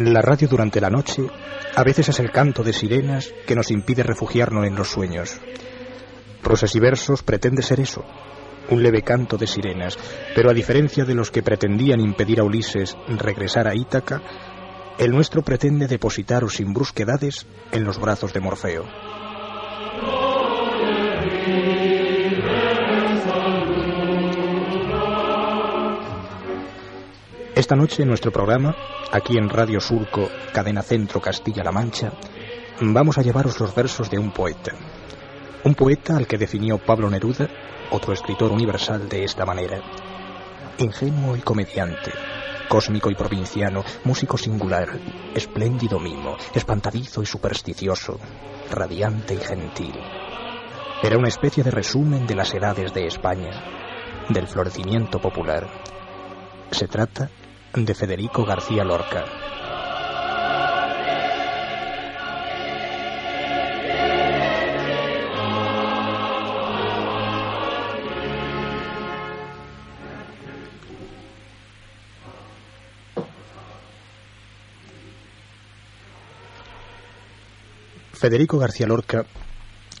La radio durante la noche a veces es el canto de sirenas que nos impide refugiarnos en los sueños. Prosas y versos pretende ser eso, un leve canto de sirenas, pero a diferencia de los que pretendían impedir a Ulises regresar a Ítaca, el nuestro pretende depositaros sin brusquedades en los brazos de Morfeo. Esta noche en nuestro programa, aquí en Radio Surco, Cadena Centro Castilla-La Mancha, vamos a llevaros los versos de un poeta. Un poeta al que definió Pablo Neruda, otro escritor universal, de esta manera. Ingenuo y comediante, cósmico y provinciano, músico singular, espléndido mimo, espantadizo y supersticioso, radiante y gentil. Era una especie de resumen de las edades de España, del florecimiento popular. Se trata de Federico García Lorca. Federico García Lorca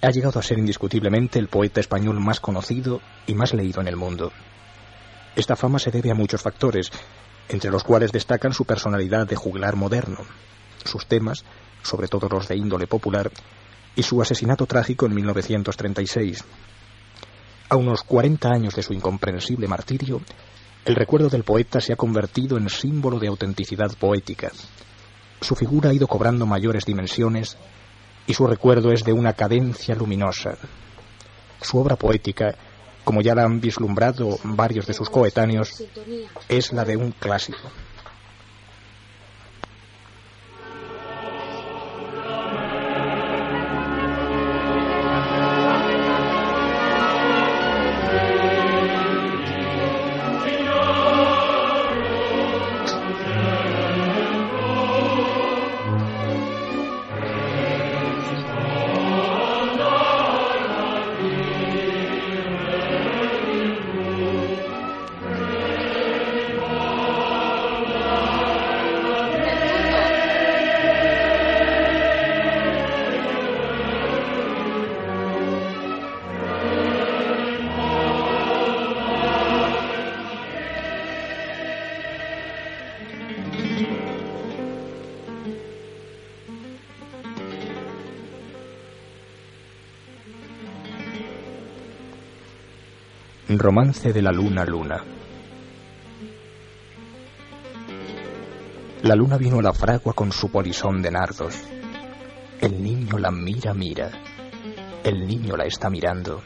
ha llegado a ser indiscutiblemente el poeta español más conocido y más leído en el mundo. Esta fama se debe a muchos factores, entre los cuales destacan su personalidad de juglar moderno, sus temas, sobre todo los de índole popular, y su asesinato trágico en 1936. A unos 40 años de su incomprensible martirio, el recuerdo del poeta se ha convertido en símbolo de autenticidad poética. Su figura ha ido cobrando mayores dimensiones y su recuerdo es de una cadencia luminosa. Su obra poética como ya la han vislumbrado varios de sus coetáneos, es la de un clásico. Romance de la luna luna. La luna vino a la fragua con su polisón de nardos. El niño la mira, mira. El niño la está mirando.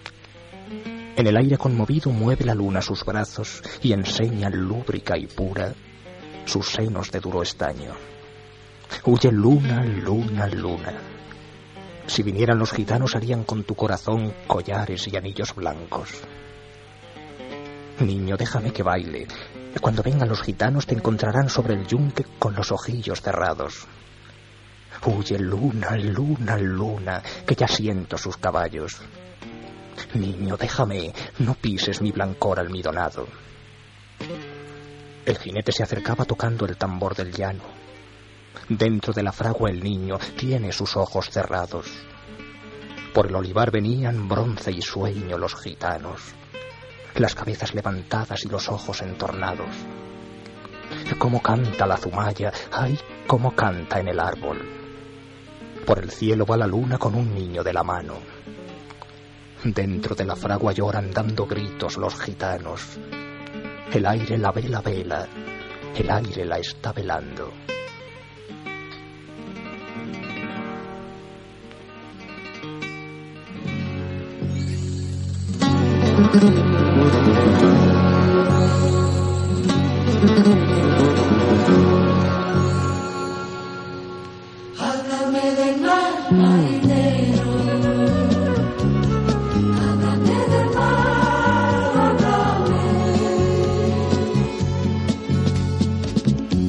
En el aire conmovido mueve la luna sus brazos y enseña lúbrica y pura sus senos de duro estaño. Huye luna, luna, luna. Si vinieran los gitanos harían con tu corazón collares y anillos blancos. Niño, déjame que baile. Cuando vengan los gitanos te encontrarán sobre el yunque con los ojillos cerrados. Huye, luna, luna, luna, que ya siento sus caballos. Niño, déjame, no pises mi blancor almidonado. El jinete se acercaba tocando el tambor del llano. Dentro de la fragua el niño tiene sus ojos cerrados. Por el olivar venían bronce y sueño los gitanos las cabezas levantadas y los ojos entornados. Cómo canta la zumaya, ay, cómo canta en el árbol. Por el cielo va la luna con un niño de la mano. Dentro de la fragua lloran dando gritos los gitanos. El aire la vela vela, el aire la está velando.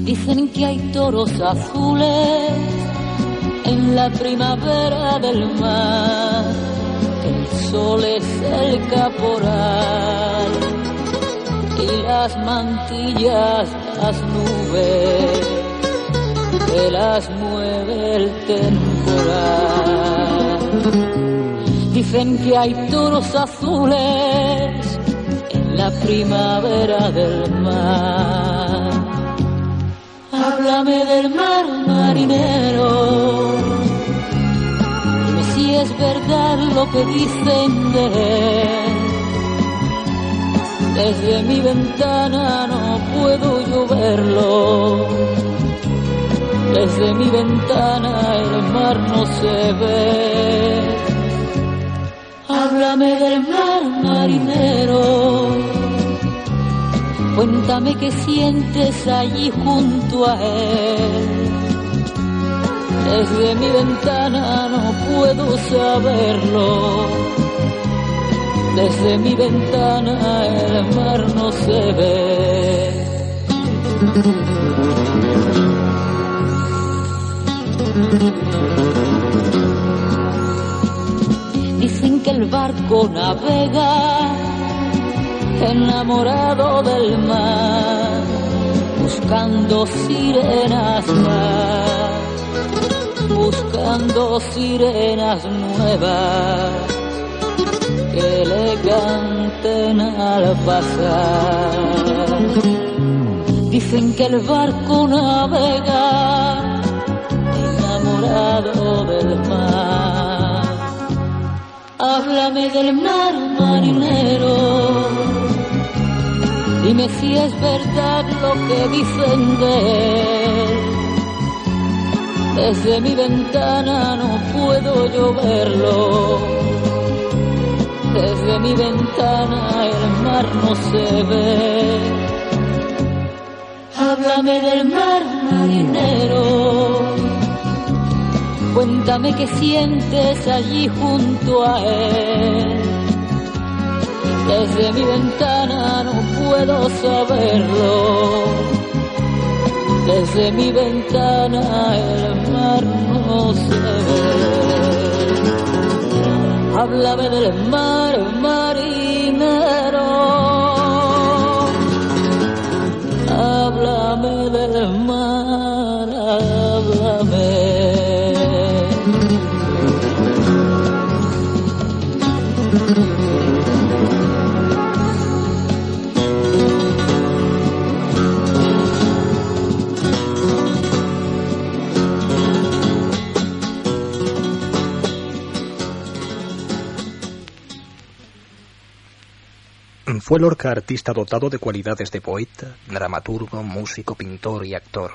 Dicen que hay toros azules en la primavera del mar, sol es el caporal y las mantillas las nubes que las mueve el temporal. Dicen que hay toros azules en la primavera del mar. Háblame del mar marinero, es verdad lo que dicen de él. Desde mi ventana no puedo yo verlo desde mi ventana el mar no se ve. Háblame del mar marinero. Cuéntame qué sientes allí junto a él. Desde mi ventana no puedo saberlo. Desde mi ventana el mar no se ve. Dicen que el barco navega enamorado del mar, buscando sirenas más, buscando sirenas nuevas que le canten al pasar. Dicen que el barco navega del mar. Háblame del mar marinero. Dime si es verdad lo que dicen de él. Desde mi ventana no puedo yo verlo. Desde mi ventana el mar no se ve. Háblame del mar marinero Cuéntame qué sientes allí junto a él. Desde mi ventana no puedo saberlo. Desde mi ventana el mar no se ve. Háblame del mar marinero. Háblame del mar, Fue Lorca artista dotado de cualidades de poeta, dramaturgo, músico, pintor y actor.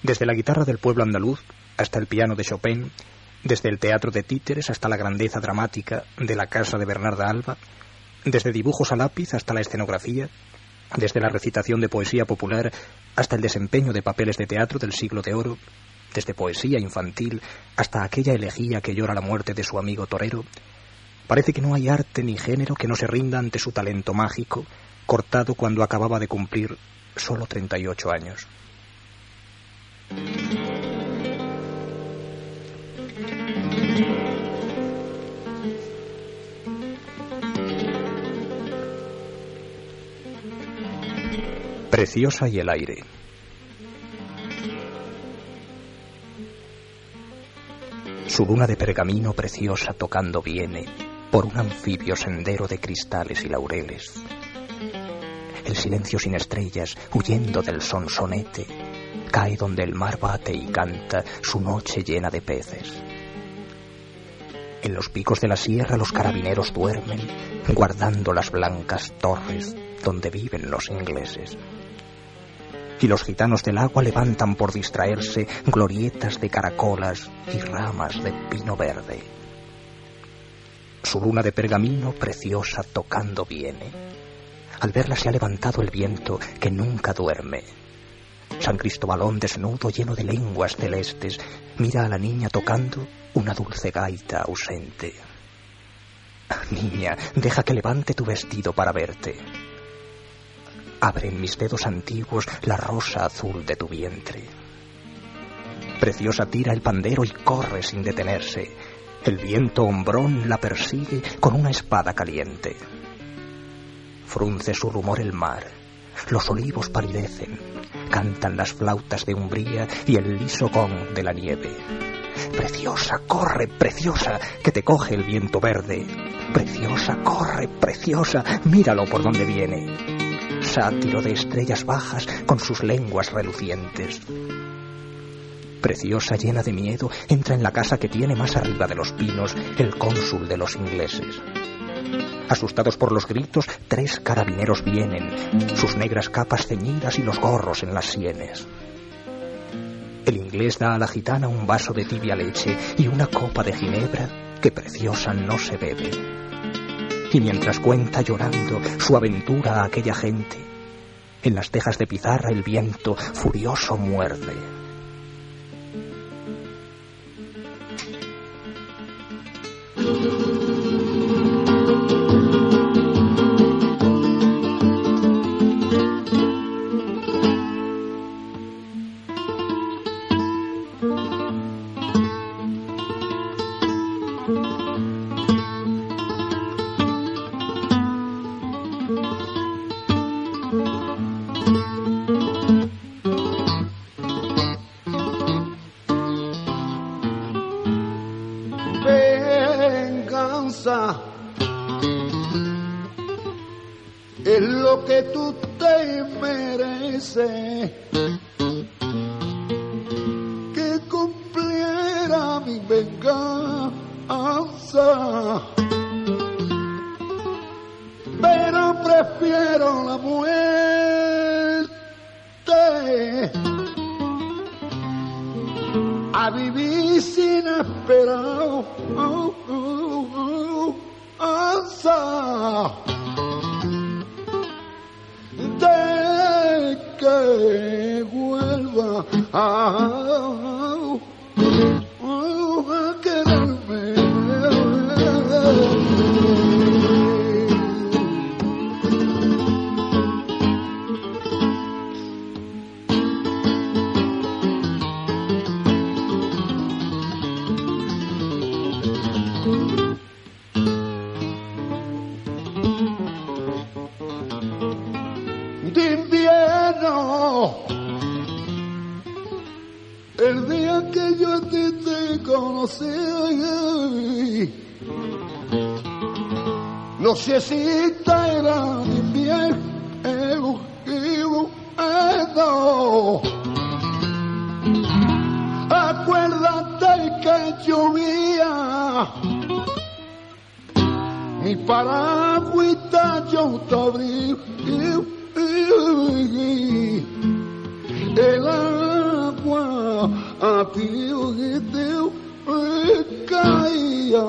Desde la guitarra del pueblo andaluz hasta el piano de Chopin, desde el teatro de títeres hasta la grandeza dramática de la casa de Bernarda Alba, desde dibujos a lápiz hasta la escenografía, desde la recitación de poesía popular hasta el desempeño de papeles de teatro del siglo de oro, desde poesía infantil hasta aquella elegía que llora la muerte de su amigo torero, Parece que no hay arte ni género que no se rinda ante su talento mágico, cortado cuando acababa de cumplir solo 38 años. Preciosa y el aire. Su luna de pergamino preciosa tocando viene por un anfibio sendero de cristales y laureles. El silencio sin estrellas, huyendo del sonsonete, cae donde el mar bate y canta su noche llena de peces. En los picos de la sierra los carabineros duermen, guardando las blancas torres donde viven los ingleses. Y los gitanos del agua levantan por distraerse glorietas de caracolas y ramas de pino verde Su luna de pergamino preciosa tocando viene. Al verla se ha levantado el viento que nunca duerme. San Cristóbalón desnudo, lleno de lenguas celestes, mira a la niña tocando una dulce gaita ausente. Niña, deja que levante tu vestido para verte. Abre en mis dedos antiguos la rosa azul de tu vientre. Preciosa tira el pandero y corre sin detenerse. El viento hombrón la persigue con una espada caliente. Frunce su rumor el mar. Los olivos palidecen. Cantan las flautas de umbría y el liso gong de la nieve. Preciosa, corre, preciosa, que te coge el viento verde. Preciosa, corre, preciosa, míralo por donde viene. Sátiro de estrellas bajas con sus lenguas relucientes. Preciosa, llena de miedo, entra en la casa que tiene más arriba de los pinos el cónsul de los ingleses. Asustados por los gritos, tres carabineros vienen, sus negras capas ceñidas y los gorros en las sienes. El inglés da a la gitana un vaso de tibia leche y una copa de ginebra que preciosa no se bebe. Y mientras cuenta llorando su aventura a aquella gente, en las tejas de pizarra el viento furioso muerde. say conocí, no sé si era de invierno. Acuérdate que llovía mi paragüita yo te abrí El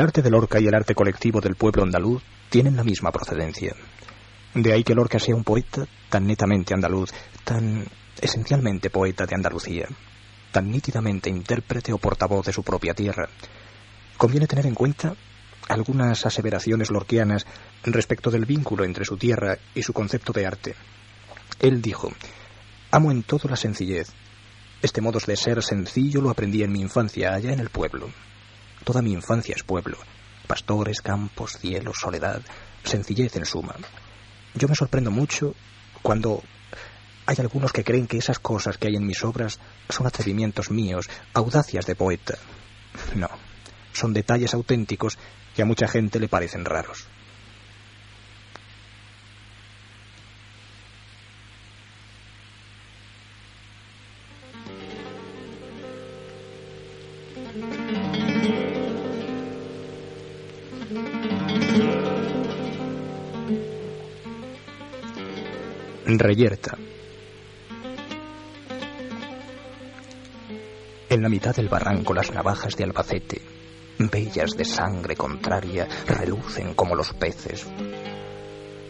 arte de Lorca y el arte colectivo del pueblo andaluz tienen la misma procedencia. De ahí que Lorca sea un poeta tan netamente andaluz, tan esencialmente poeta de Andalucía, tan nítidamente intérprete o portavoz de su propia tierra. Conviene tener en cuenta algunas aseveraciones lorquianas respecto del vínculo entre su tierra y su concepto de arte. Él dijo, Amo en todo la sencillez. Este modo de ser sencillo lo aprendí en mi infancia allá en el pueblo. Toda mi infancia es pueblo. Pastores, campos, cielos, soledad, sencillez en suma. Yo me sorprendo mucho cuando hay algunos que creen que esas cosas que hay en mis obras son atrevimientos míos, audacias de poeta. No, son detalles auténticos que a mucha gente le parecen raros. Reyerta. En la mitad del barranco las navajas de Albacete, bellas de sangre contraria, relucen como los peces.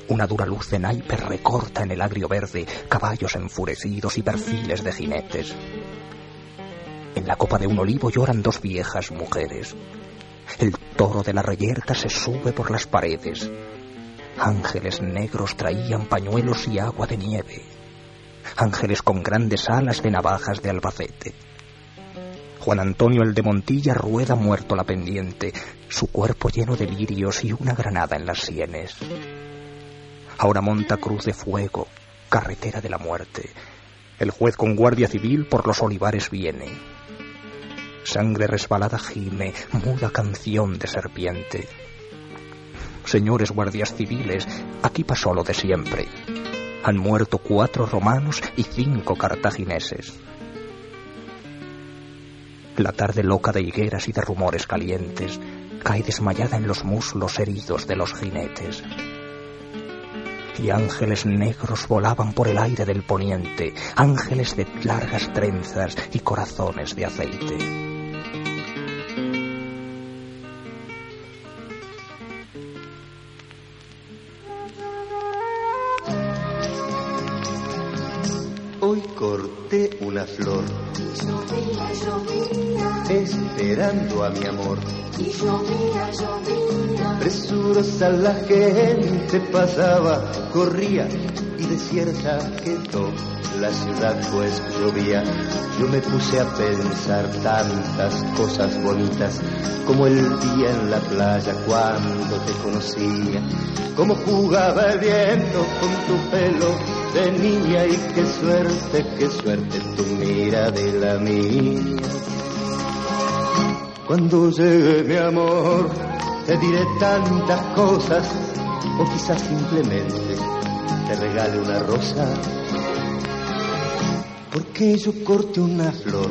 Una dura luz de naipe recorta en el agrio verde caballos enfurecidos y perfiles de jinetes. En la copa de un olivo lloran dos viejas mujeres. El toro de la reyerta se sube por las paredes. Ángeles negros traían pañuelos y agua de nieve. Ángeles con grandes alas de navajas de Albacete. Juan Antonio el de Montilla rueda muerto la pendiente, su cuerpo lleno de lirios y una granada en las sienes. Ahora monta cruz de fuego, carretera de la muerte. El juez con guardia civil por los olivares viene. Sangre resbalada gime, muda canción de serpiente. Señores guardias civiles, aquí pasó lo de siempre. Han muerto cuatro romanos y cinco cartagineses. La tarde loca de higueras y de rumores calientes cae desmayada en los muslos heridos de los jinetes. Y ángeles negros volaban por el aire del poniente, ángeles de largas trenzas y corazones de aceite. Una flor, Llovía, llovía, esperando a mi amor. y llovía, llovía. Presurosa la gente pasaba, corría y desierta quedó la ciudad pues llovía. Yo me puse a pensar tantas cosas bonitas, como el día en la playa cuando te conocía, como jugaba el viento con tu pelo de niña y qué suerte, qué suerte tu mira de la mía. Cuando llegue mi amor, te diré tantas cosas, o quizás simplemente te regale una rosa. Porque yo corte una flor,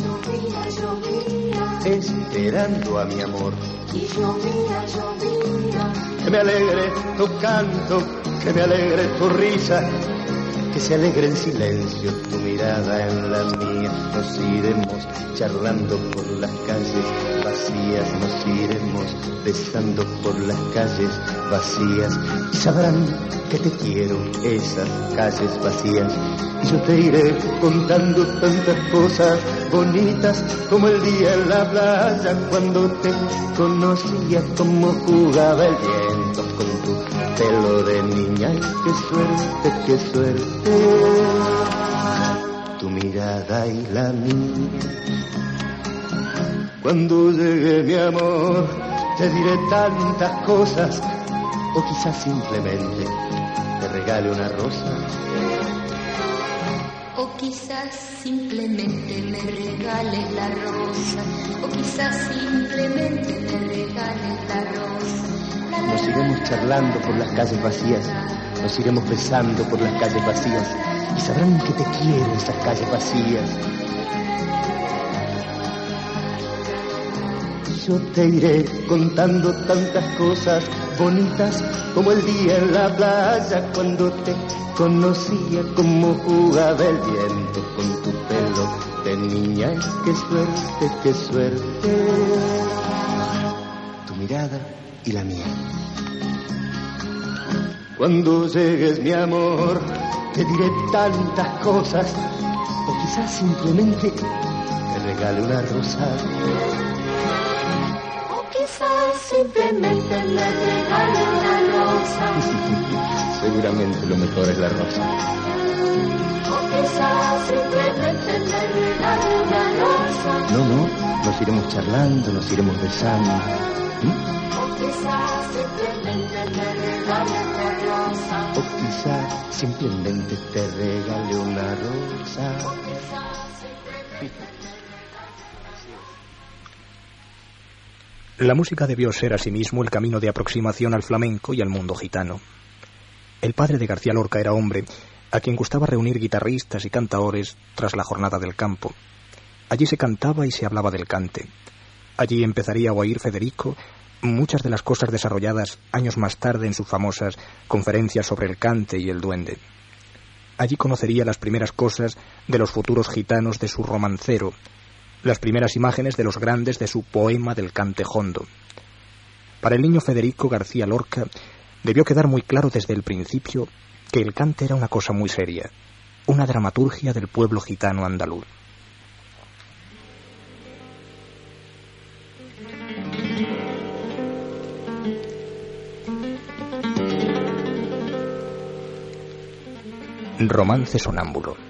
Llovía, llovía, esperando a mi amor. y llovía. Que me alegre tu canto, que me alegre tu risa, que se alegre en silencio tu mirada en la mía. Nos iremos charlando por las calles vacías, nos iremos besando por las calles vacías sabrán que te quiero esas calles vacías. Y yo te iré contando tantas cosas bonitas como el día en la playa cuando te conocía, como jugaba el viento con tu pelo de niña. Y qué suerte, qué suerte, tu mirada y la mía. Cuando llegue mi amor, te diré tantas cosas, o quizás simplemente te regale una rosa. O quizás simplemente me regales la rosa. O quizás simplemente me regales la rosa. Nos iremos la, charlando por las calles vacías, nos iremos besando por las calles vacías y sabrán que te quiero esas calles vacías. Yo te iré contando tantas cosas bonitas como el día en la playa cuando te conocía, como jugaba el viento con tu pelo de niña. Qué suerte, qué suerte, tu mirada y la mía. Cuando llegues mi amor, te diré tantas cosas, o quizás simplemente te regale una rosa. O quizás simplemente me regale una rosa. Seguramente lo mejor es la rosa. O quizás simplemente me regale una rosa. No, no, nos iremos charlando, nos iremos besando. ¿Mm? O quizás simplemente me regale una rosa. O quizás simplemente te regale una rosa. La música debió ser asimismo el camino de aproximación al flamenco y al mundo gitano. El padre de García Lorca era hombre a quien gustaba reunir guitarristas y cantaores tras la jornada del campo. Allí se cantaba y se hablaba del cante. Allí empezaría a oír Federico muchas de las cosas desarrolladas años más tarde en sus famosas conferencias sobre el cante y el duende. Allí conocería las primeras cosas de los futuros gitanos de su romancero, las primeras imágenes de los grandes de su poema del cantejondo. Para el niño Federico García Lorca debió quedar muy claro desde el principio que el cante era una cosa muy seria, una dramaturgia del pueblo gitano andaluz. Romance sonámbulo.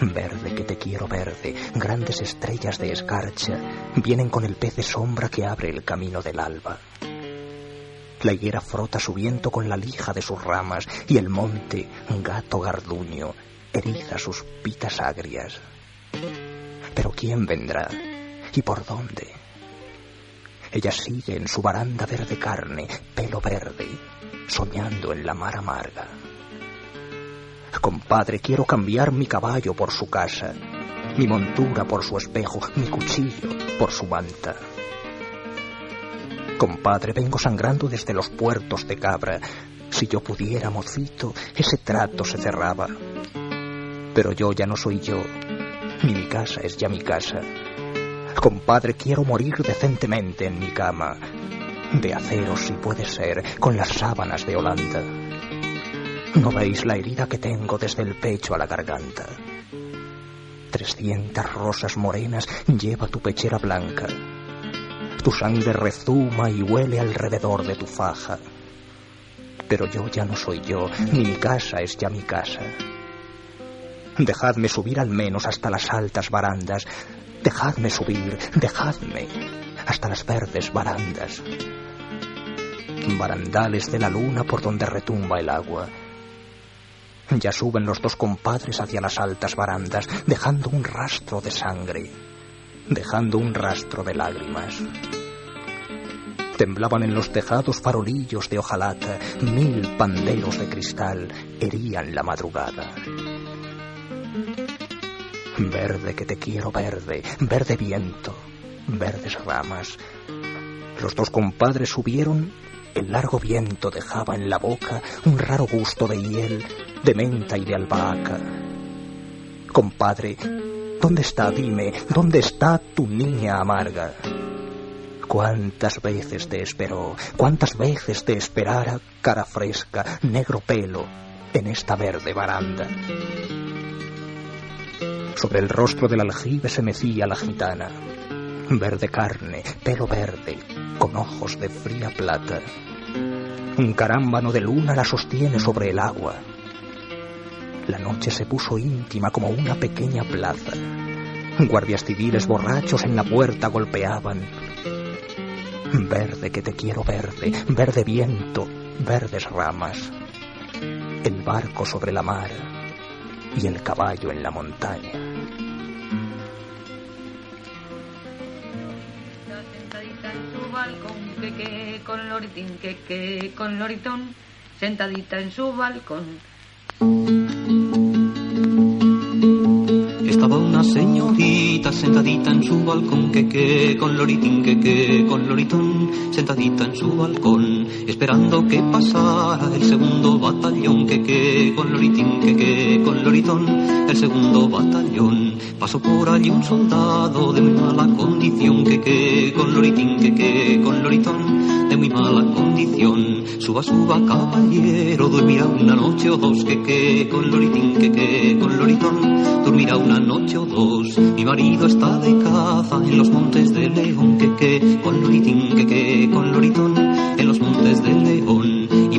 Verde que te quiero verde, grandes estrellas de escarcha vienen con el pez de sombra que abre el camino del alba. La higuera frota su viento con la lija de sus ramas y el monte, gato garduño, eriza sus pitas agrias. Pero ¿quién vendrá? ¿Y por dónde? Ella sigue en su baranda verde carne, pelo verde, soñando en la mar amarga. Compadre, quiero cambiar mi caballo por su casa, mi montura por su espejo, mi cuchillo por su manta. Compadre, vengo sangrando desde los puertos de cabra. Si yo pudiera, mocito, ese trato se cerraba. Pero yo ya no soy yo, ni mi casa es ya mi casa. Compadre, quiero morir decentemente en mi cama, de acero si puede ser, con las sábanas de Holanda. ¿No veis la herida que tengo desde el pecho a la garganta? Trescientas rosas morenas lleva tu pechera blanca. Tu sangre rezuma y huele alrededor de tu faja. Pero yo ya no soy yo, ni mi casa es ya mi casa. Dejadme subir al menos hasta las altas barandas. Dejadme subir, dejadme hasta las verdes barandas barandales de la luna por donde retumba el agua. Ya suben los dos compadres hacia las altas barandas, dejando un rastro de sangre, dejando un rastro de lágrimas. Temblaban en los tejados farolillos de hojalata, mil panderos de cristal herían la madrugada. Verde que te quiero verde, verde viento, verdes ramas. Los dos compadres subieron el largo viento dejaba en la boca un raro gusto de hiel, de menta y de albahaca. Compadre, ¿dónde está, dime, dónde está tu niña amarga? Cuántas veces te esperó, cuántas veces te esperara, cara fresca, negro pelo, en esta verde baranda. Sobre el rostro del aljibe se mecía la gitana, verde carne, pelo verde, con ojos de fría plata. Un carámbano de luna la sostiene sobre el agua. La noche se puso íntima como una pequeña plaza. Guardias civiles borrachos en la puerta golpeaban. Verde que te quiero verde, verde viento, verdes ramas. El barco sobre la mar y el caballo en la montaña. Con loritín, que que con loritón, sentadita en su balcón. Estaba una señorita sentadita en su balcón, que que con loritín, que que con loritón, sentadita en su balcón, esperando que pasara el segundo batallón, que que con loritín, que que con loritón, el segundo batallón. Pasó por allí un soldado de muy mala condición, que que con loritín, que que con loritón, de muy mala condición. Suba, suba, caballero, dormirá una noche o dos, que que con loritín, que que con loritón, dormirá una noche o dos. Mi marido está de caza en los montes de León, que que con loritín, que que con loritón, en los montes de León.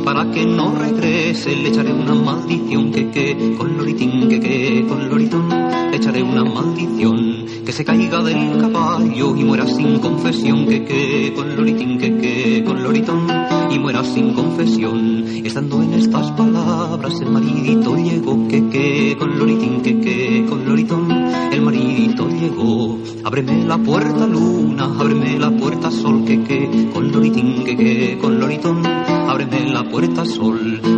Para que no regrese le echaré una maldición, que que con loritín, que que con loritón, le echaré una maldición. que se caiga del caballo y muera sin confesión, que que con loritín, que que con loritón y muera sin confesión. Estando en estas palabras el maridito llegó, que que con loritín, que que con loritón, el maridito llegó. Ábreme la puerta luna, ábreme la puerta sol, que que con loritín, la puerta sol,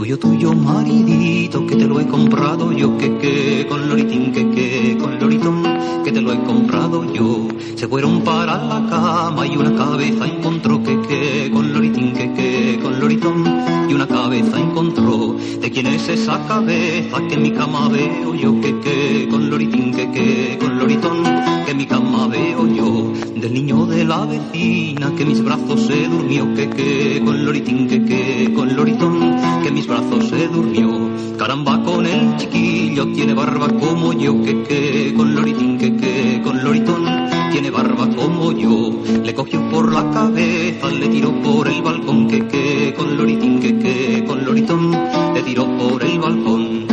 Tuyo, tuyo, maridito, que te lo he comprado yo, que que con loritín, que que con loritón, que te lo he comprado yo. Se fueron para la cama y una cabeza encontró que que con loritín, que que con loritón, y una cabeza encontró. ¿De quién es esa cabeza que en mi cama veo yo? Que que con loritín, que que con loritón, que en mi cama veo yo. Del niño de la vecina que mis brazos se durmió. Que que con loritín, que que con loritón, que mis brazos se durmió. Caramba con el chiquillo tiene barba como yo. Que que con loritín, que que con loritón, tiene barba como yo. Le cogió por la cabeza, le tiró por el balcón. Que que con loritín, que que con loritón, le tiró por el balcón.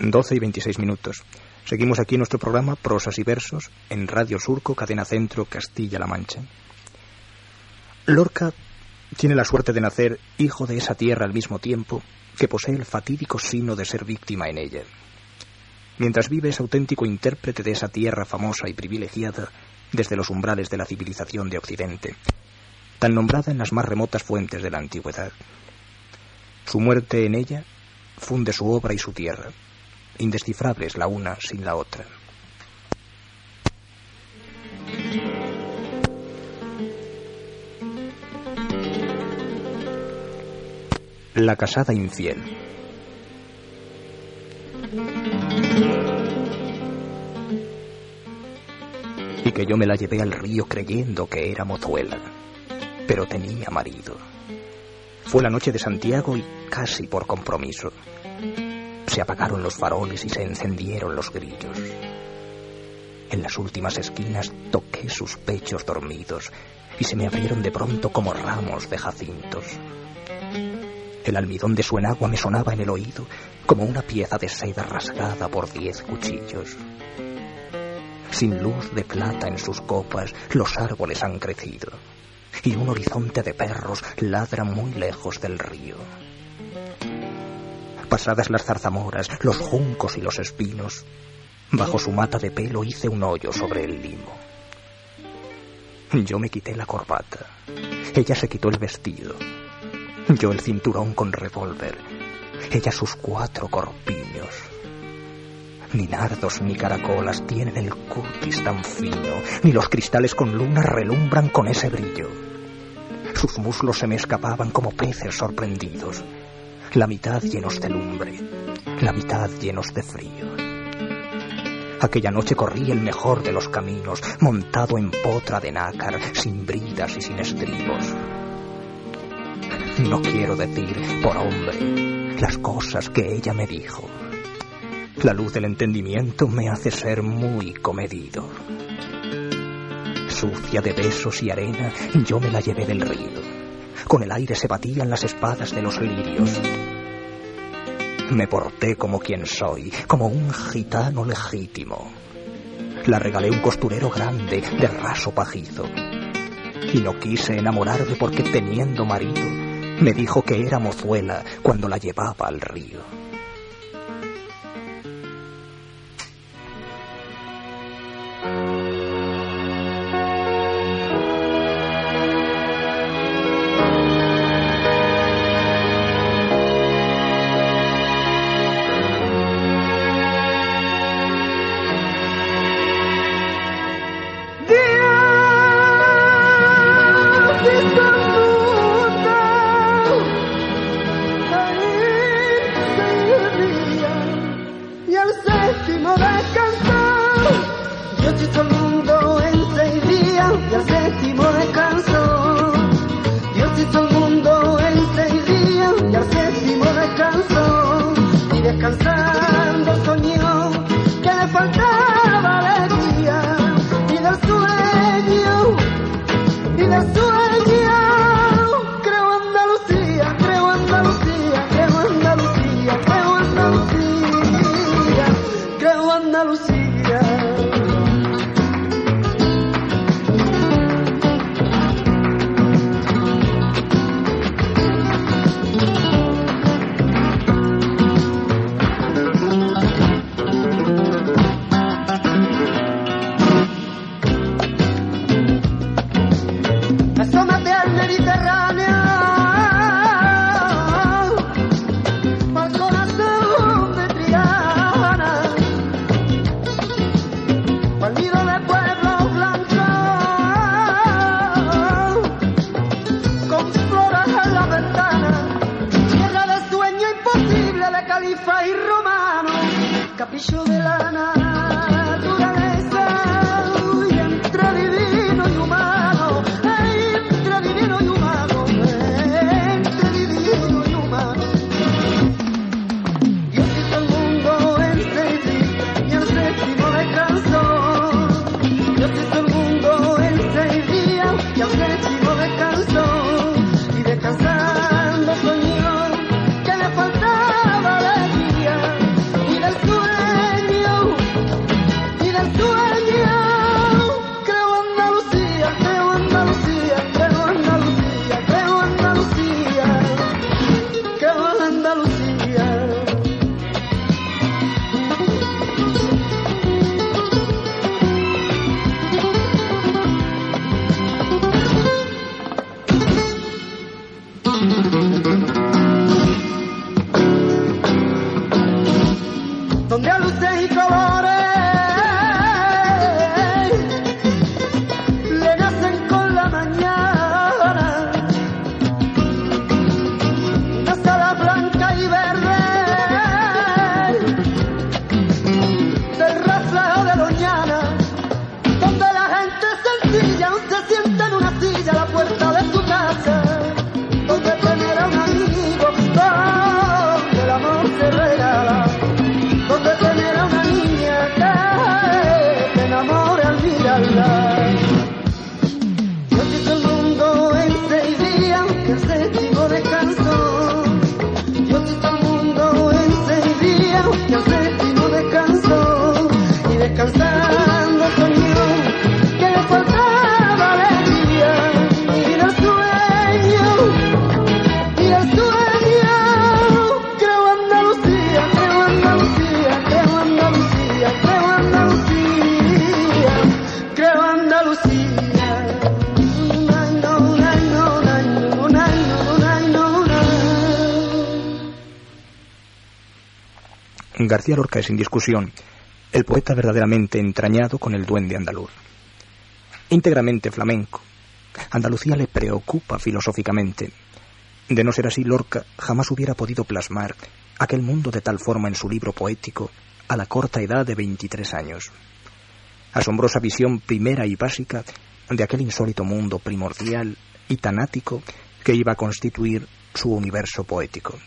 12 y 26 minutos. Seguimos aquí nuestro programa Prosas y Versos en Radio Surco, Cadena Centro, Castilla-La Mancha. Lorca tiene la suerte de nacer hijo de esa tierra al mismo tiempo que posee el fatídico sino de ser víctima en ella. Mientras vive es auténtico intérprete de esa tierra famosa y privilegiada desde los umbrales de la civilización de Occidente, tan nombrada en las más remotas fuentes de la antigüedad. Su muerte en ella funde su obra y su tierra, indescifrables la una sin la otra. La casada infiel. Y que yo me la llevé al río creyendo que era mozuela, pero tenía marido. Fue la noche de Santiago y casi por compromiso. Se apagaron los faroles y se encendieron los grillos. En las últimas esquinas toqué sus pechos dormidos y se me abrieron de pronto como ramos de jacintos. El almidón de su enagua me sonaba en el oído como una pieza de seda rasgada por diez cuchillos. Sin luz de plata en sus copas, los árboles han crecido y un horizonte de perros ladra muy lejos del río. Pasadas las zarzamoras, los juncos y los espinos, bajo su mata de pelo hice un hoyo sobre el limo. Yo me quité la corbata, ella se quitó el vestido, yo el cinturón con revólver, ella sus cuatro corpiños. Ni nardos ni caracolas tienen el cutis tan fino, ni los cristales con luna relumbran con ese brillo. Sus muslos se me escapaban como peces sorprendidos, la mitad llenos de lumbre, la mitad llenos de frío. Aquella noche corrí el mejor de los caminos, montado en potra de nácar, sin bridas y sin estribos. No quiero decir, por hombre, las cosas que ella me dijo. La luz del entendimiento me hace ser muy comedido. Sucia de besos y arena, yo me la llevé del río. Con el aire se batían las espadas de los lirios. Me porté como quien soy, como un gitano legítimo. La regalé un costurero grande, de raso pajizo. Y no quise enamorarme porque teniendo marido, me dijo que era mozuela cuando la llevaba al río. Y romano, capillo de la García Lorca es sin discusión el poeta verdaderamente entrañado con el duende andaluz. Íntegramente flamenco, Andalucía le preocupa filosóficamente. De no ser así, Lorca jamás hubiera podido plasmar aquel mundo de tal forma en su libro poético a la corta edad de 23 años. Asombrosa visión primera y básica de aquel insólito mundo primordial y tanático que iba a constituir su universo poético.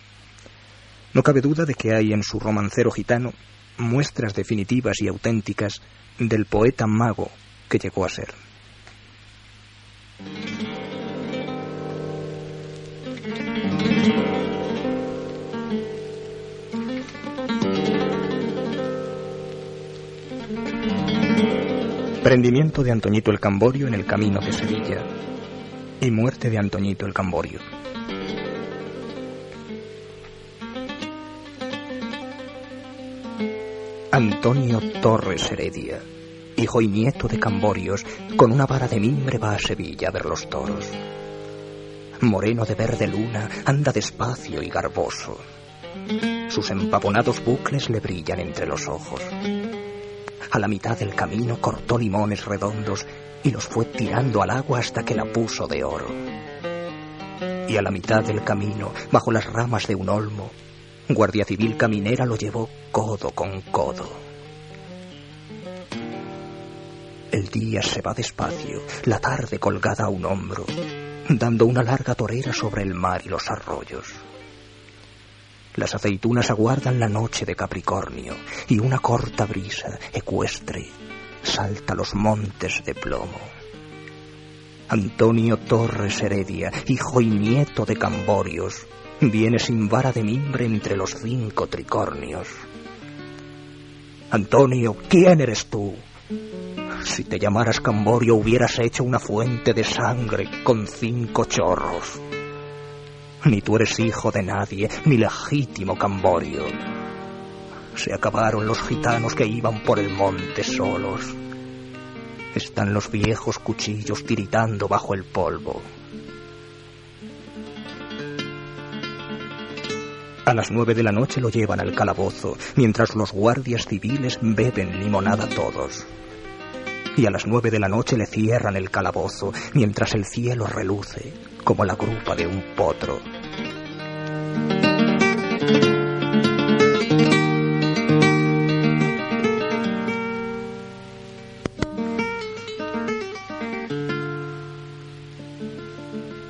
No cabe duda de que hay en su romancero gitano muestras definitivas y auténticas del poeta mago que llegó a ser. Prendimiento de Antoñito el Camborio en el camino de Sevilla y muerte de Antoñito el Camborio. Antonio Torres Heredia, hijo y nieto de Camborios, con una vara de mimbre va a Sevilla a ver los toros. Moreno de verde luna, anda despacio y garboso. Sus empaponados bucles le brillan entre los ojos. A la mitad del camino cortó limones redondos y los fue tirando al agua hasta que la puso de oro. Y a la mitad del camino, bajo las ramas de un olmo, Guardia Civil Caminera lo llevó codo con codo. El día se va despacio, la tarde colgada a un hombro, dando una larga torera sobre el mar y los arroyos. Las aceitunas aguardan la noche de Capricornio y una corta brisa ecuestre salta los montes de plomo. Antonio Torres Heredia, hijo y nieto de Camborios, viene sin vara de mimbre entre los cinco tricornios. Antonio, ¿quién eres tú? Si te llamaras Camborio hubieras hecho una fuente de sangre con cinco chorros. Ni tú eres hijo de nadie, ni legítimo Camborio. Se acabaron los gitanos que iban por el monte solos. Están los viejos cuchillos tiritando bajo el polvo. A las nueve de la noche lo llevan al calabozo, mientras los guardias civiles beben limonada todos. Y a las nueve de la noche le cierran el calabozo, mientras el cielo reluce como la grupa de un potro.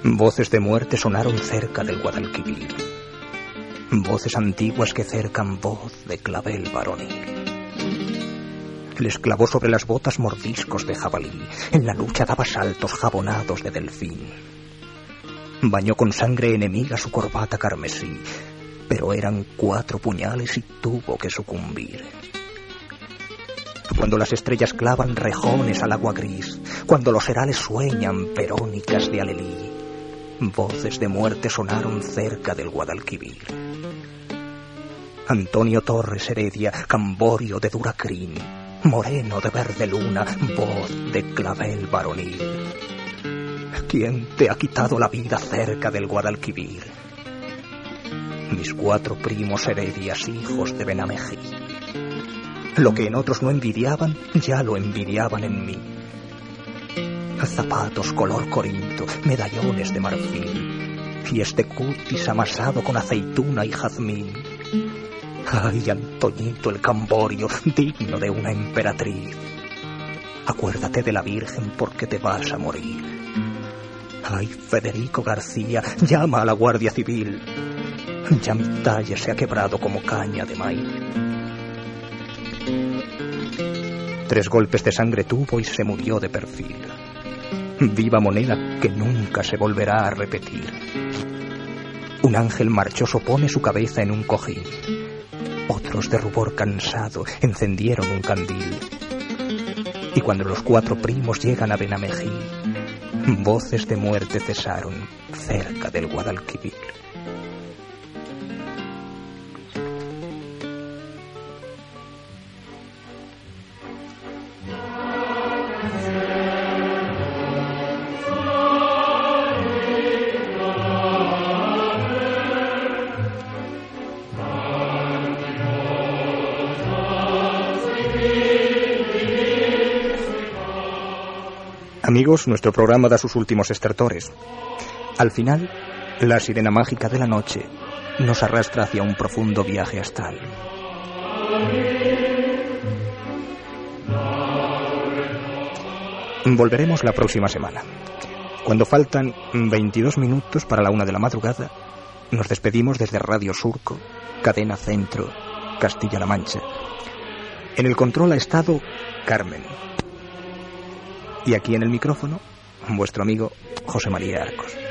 Voces de muerte sonaron cerca del Guadalquivir. Voces antiguas que cercan voz de clavel varonil. Les clavó sobre las botas mordiscos de jabalí. En la lucha daba saltos jabonados de delfín. Bañó con sangre enemiga su corbata carmesí, pero eran cuatro puñales y tuvo que sucumbir. Cuando las estrellas clavan rejones al agua gris, cuando los herales sueñan perónicas de alelí, voces de muerte sonaron cerca del Guadalquivir. Antonio Torres Heredia, Camborio de Duracrín, Moreno de verde luna, voz de clavel varonil. ¿Quién te ha quitado la vida cerca del Guadalquivir? Mis cuatro primos heredias, hijos de Benamejí. Lo que en otros no envidiaban, ya lo envidiaban en mí. Zapatos color corinto, medallones de marfil, y este cutis amasado con aceituna y jazmín. Ay, Antoñito el Camborio, digno de una emperatriz. Acuérdate de la Virgen porque te vas a morir. Ay, Federico García, llama a la Guardia Civil. Ya mi talle se ha quebrado como caña de maíz. Tres golpes de sangre tuvo y se murió de perfil. Viva moneda que nunca se volverá a repetir. Un ángel marchoso pone su cabeza en un cojín. Otros de rubor cansado encendieron un candil. Y cuando los cuatro primos llegan a Benamejí, voces de muerte cesaron cerca del Guadalquivir. Nuestro programa da sus últimos estertores. Al final, la sirena mágica de la noche nos arrastra hacia un profundo viaje astral. Volveremos la próxima semana. Cuando faltan 22 minutos para la una de la madrugada, nos despedimos desde Radio Surco, Cadena Centro, Castilla-La Mancha. En el control ha estado Carmen. Y aquí en el micrófono, vuestro amigo José María Arcos.